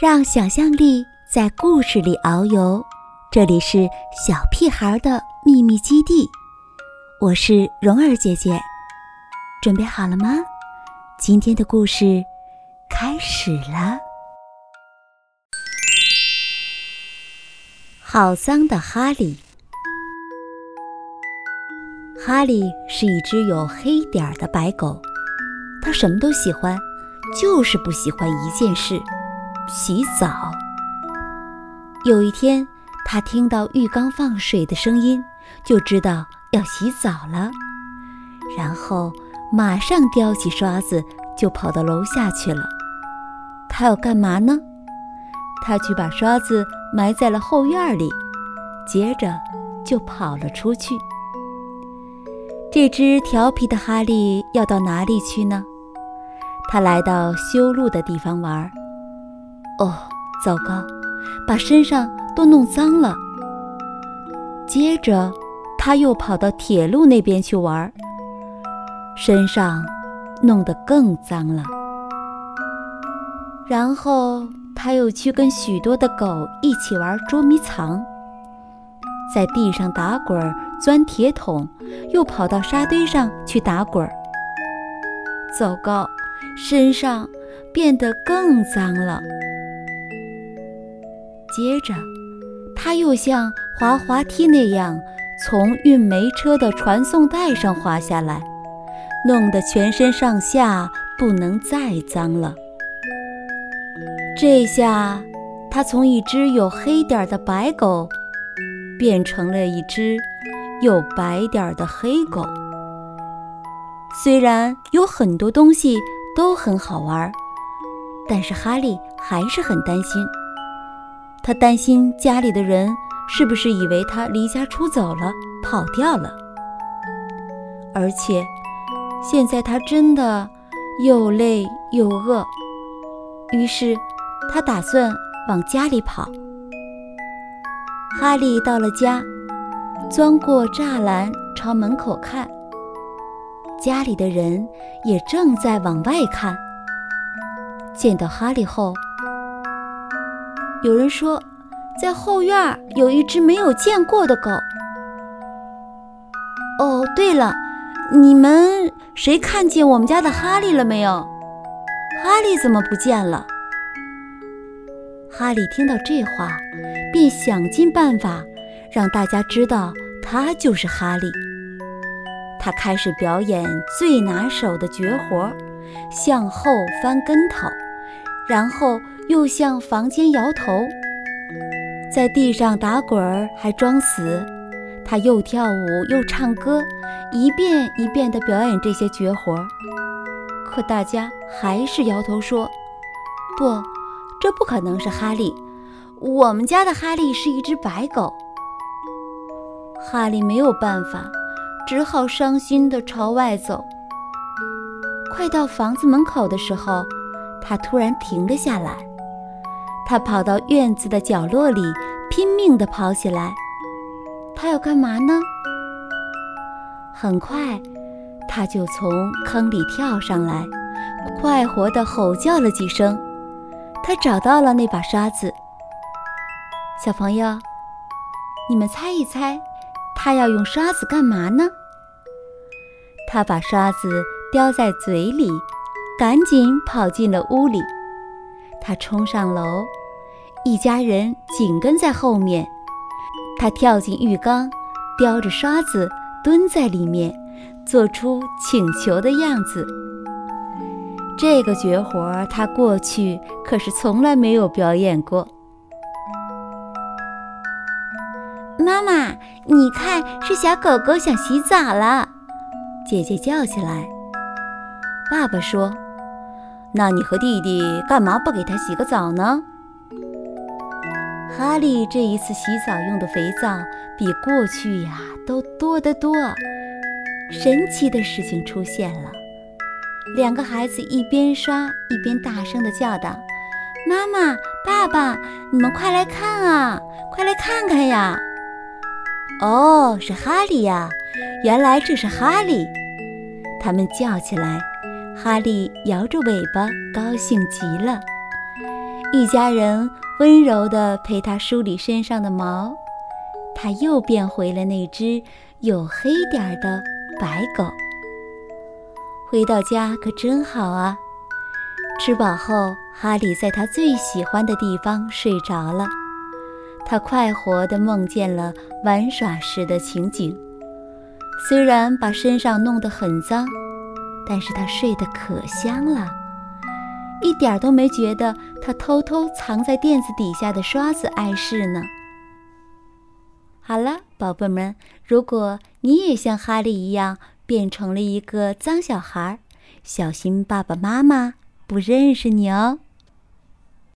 让想象力在故事里遨游，这里是小屁孩的秘密基地。我是蓉儿姐姐，准备好了吗？今天的故事开始了。好脏的哈利，哈利是一只有黑点儿的白狗，它什么都喜欢，就是不喜欢一件事。洗澡。有一天，他听到浴缸放水的声音，就知道要洗澡了。然后马上叼起刷子，就跑到楼下去了。他要干嘛呢？他去把刷子埋在了后院里，接着就跑了出去。这只调皮的哈利要到哪里去呢？他来到修路的地方玩。哦，糟糕，把身上都弄脏了。接着，他又跑到铁路那边去玩，身上弄得更脏了。然后，他又去跟许多的狗一起玩捉迷藏，在地上打滚、钻铁桶，又跑到沙堆上去打滚。糟糕，身上变得更脏了。接着，他又像滑滑梯那样从运煤车的传送带上滑下来，弄得全身上下不能再脏了。这下，他从一只有黑点的白狗，变成了一只有白点的黑狗。虽然有很多东西都很好玩，但是哈利还是很担心。他担心家里的人是不是以为他离家出走了、跑掉了，而且现在他真的又累又饿，于是他打算往家里跑。哈利到了家，钻过栅栏朝门口看，家里的人也正在往外看。见到哈利后，有人说，在后院有一只没有见过的狗。哦，对了，你们谁看见我们家的哈利了没有？哈利怎么不见了？哈利听到这话，便想尽办法让大家知道他就是哈利。他开始表演最拿手的绝活——向后翻跟头，然后。又向房间摇头，在地上打滚儿，还装死。他又跳舞又唱歌，一遍一遍地表演这些绝活。可大家还是摇头说：“不，这不可能是哈利。我们家的哈利是一只白狗。”哈利没有办法，只好伤心地朝外走。快到房子门口的时候，他突然停了下来。他跑到院子的角落里，拼命地跑起来。他要干嘛呢？很快，他就从坑里跳上来，快活地吼叫了几声。他找到了那把刷子。小朋友，你们猜一猜，他要用刷子干嘛呢？他把刷子叼在嘴里，赶紧跑进了屋里。他冲上楼。一家人紧跟在后面，他跳进浴缸，叼着刷子蹲在里面，做出请求的样子。这个绝活他过去可是从来没有表演过。妈妈，你看，是小狗狗想洗澡了，姐姐叫起来。爸爸说：“那你和弟弟干嘛不给他洗个澡呢？”哈利这一次洗澡用的肥皂比过去呀都多得多。神奇的事情出现了，两个孩子一边刷一边大声地叫道：“妈妈，爸爸，你们快来看啊，快来看看呀！”哦，是哈利呀！原来这是哈利。他们叫起来，哈利摇着尾巴，高兴极了。一家人温柔地陪他梳理身上的毛，他又变回了那只有黑点儿的白狗。回到家可真好啊！吃饱后，哈利在他最喜欢的地方睡着了。他快活地梦见了玩耍时的情景，虽然把身上弄得很脏，但是他睡得可香了，一点儿都没觉得他偷偷藏在垫子底下的刷子碍事呢。好了，宝贝们，如果你也像哈利一样变成了一个脏小孩，小心爸爸妈妈不认识你哦。